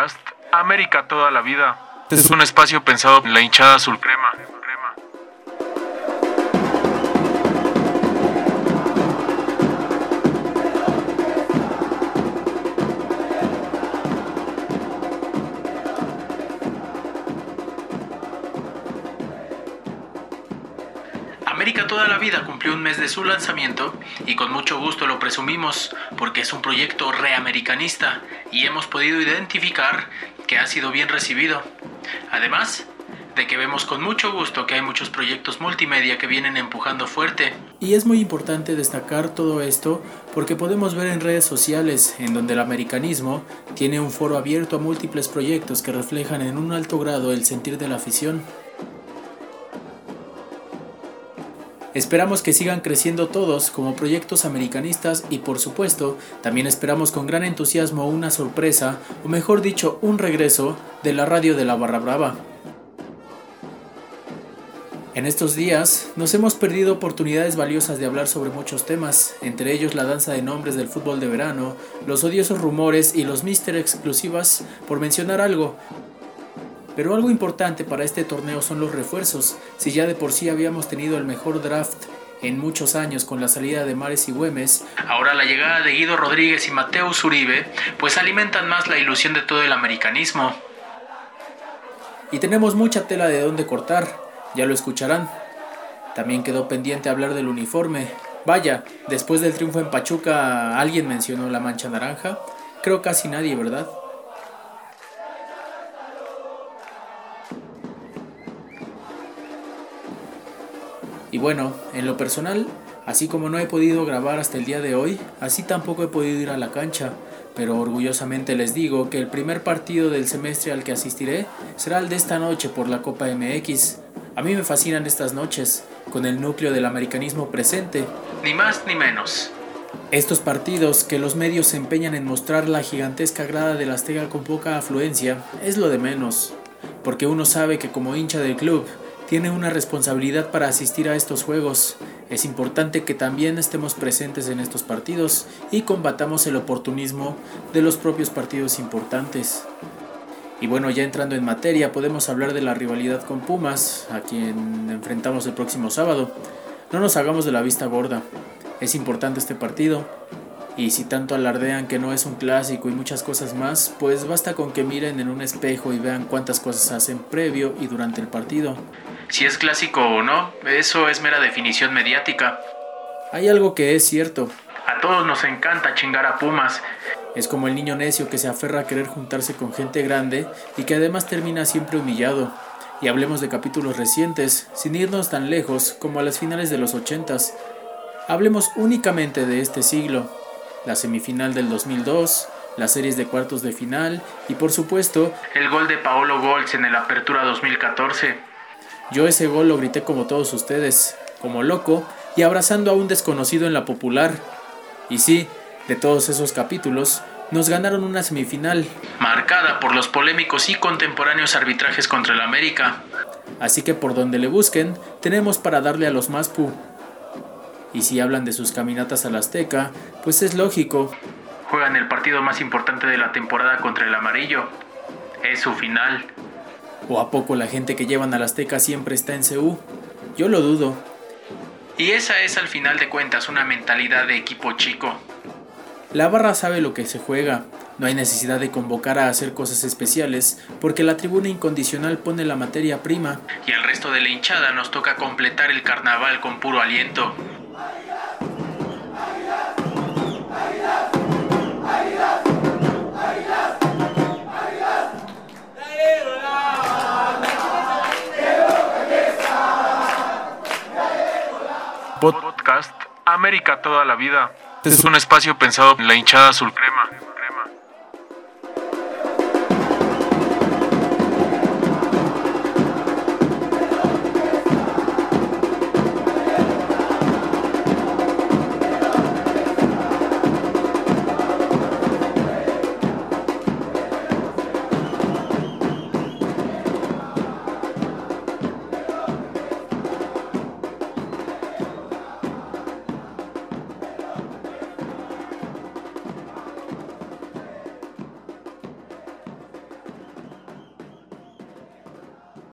Podcast América toda la vida. Es un espacio pensado en la hinchada azul toda la vida cumplió un mes de su lanzamiento y con mucho gusto lo presumimos porque es un proyecto reamericanista y hemos podido identificar que ha sido bien recibido. Además, de que vemos con mucho gusto que hay muchos proyectos multimedia que vienen empujando fuerte. Y es muy importante destacar todo esto porque podemos ver en redes sociales en donde el americanismo tiene un foro abierto a múltiples proyectos que reflejan en un alto grado el sentir de la afición. Esperamos que sigan creciendo todos como proyectos americanistas y por supuesto también esperamos con gran entusiasmo una sorpresa, o mejor dicho, un regreso de la radio de la Barra Brava. En estos días nos hemos perdido oportunidades valiosas de hablar sobre muchos temas, entre ellos la danza de nombres del fútbol de verano, los odiosos rumores y los mister exclusivas, por mencionar algo, pero algo importante para este torneo son los refuerzos. Si ya de por sí habíamos tenido el mejor draft en muchos años con la salida de Mares y Güemes, ahora la llegada de Guido Rodríguez y Mateo Uribe, pues alimentan más la ilusión de todo el americanismo. Y tenemos mucha tela de dónde cortar, ya lo escucharán. También quedó pendiente hablar del uniforme. Vaya, después del triunfo en Pachuca, ¿alguien mencionó la mancha naranja? Creo casi nadie, ¿verdad? Bueno, en lo personal, así como no he podido grabar hasta el día de hoy, así tampoco he podido ir a la cancha, pero orgullosamente les digo que el primer partido del semestre al que asistiré será el de esta noche por la Copa MX. A mí me fascinan estas noches, con el núcleo del americanismo presente. Ni más ni menos. Estos partidos que los medios se empeñan en mostrar la gigantesca grada de la Azteca con poca afluencia es lo de menos, porque uno sabe que como hincha del club tiene una responsabilidad para asistir a estos juegos. Es importante que también estemos presentes en estos partidos y combatamos el oportunismo de los propios partidos importantes. Y bueno, ya entrando en materia, podemos hablar de la rivalidad con Pumas, a quien enfrentamos el próximo sábado. No nos hagamos de la vista gorda. Es importante este partido. Y si tanto alardean que no es un clásico y muchas cosas más, pues basta con que miren en un espejo y vean cuántas cosas hacen previo y durante el partido. Si es clásico o no, eso es mera definición mediática. Hay algo que es cierto. A todos nos encanta chingar a Pumas. Es como el niño necio que se aferra a querer juntarse con gente grande y que además termina siempre humillado. Y hablemos de capítulos recientes, sin irnos tan lejos como a las finales de los ochentas. Hablemos únicamente de este siglo, la semifinal del 2002, las series de cuartos de final y por supuesto el gol de Paolo Golz en el Apertura 2014. Yo ese gol lo grité como todos ustedes, como loco y abrazando a un desconocido en la popular. Y sí, de todos esos capítulos, nos ganaron una semifinal. Marcada por los polémicos y contemporáneos arbitrajes contra el América. Así que por donde le busquen, tenemos para darle a los Maspu. Y si hablan de sus caminatas al Azteca, pues es lógico. Juegan el partido más importante de la temporada contra el amarillo. Es su final. ¿O a poco la gente que llevan al Azteca siempre está en CU? Yo lo dudo. Y esa es al final de cuentas una mentalidad de equipo chico. La barra sabe lo que se juega, no hay necesidad de convocar a hacer cosas especiales, porque la tribuna incondicional pone la materia prima. Y al resto de la hinchada nos toca completar el carnaval con puro aliento. América toda la vida. Es un espacio pensado en la hinchada azul crema.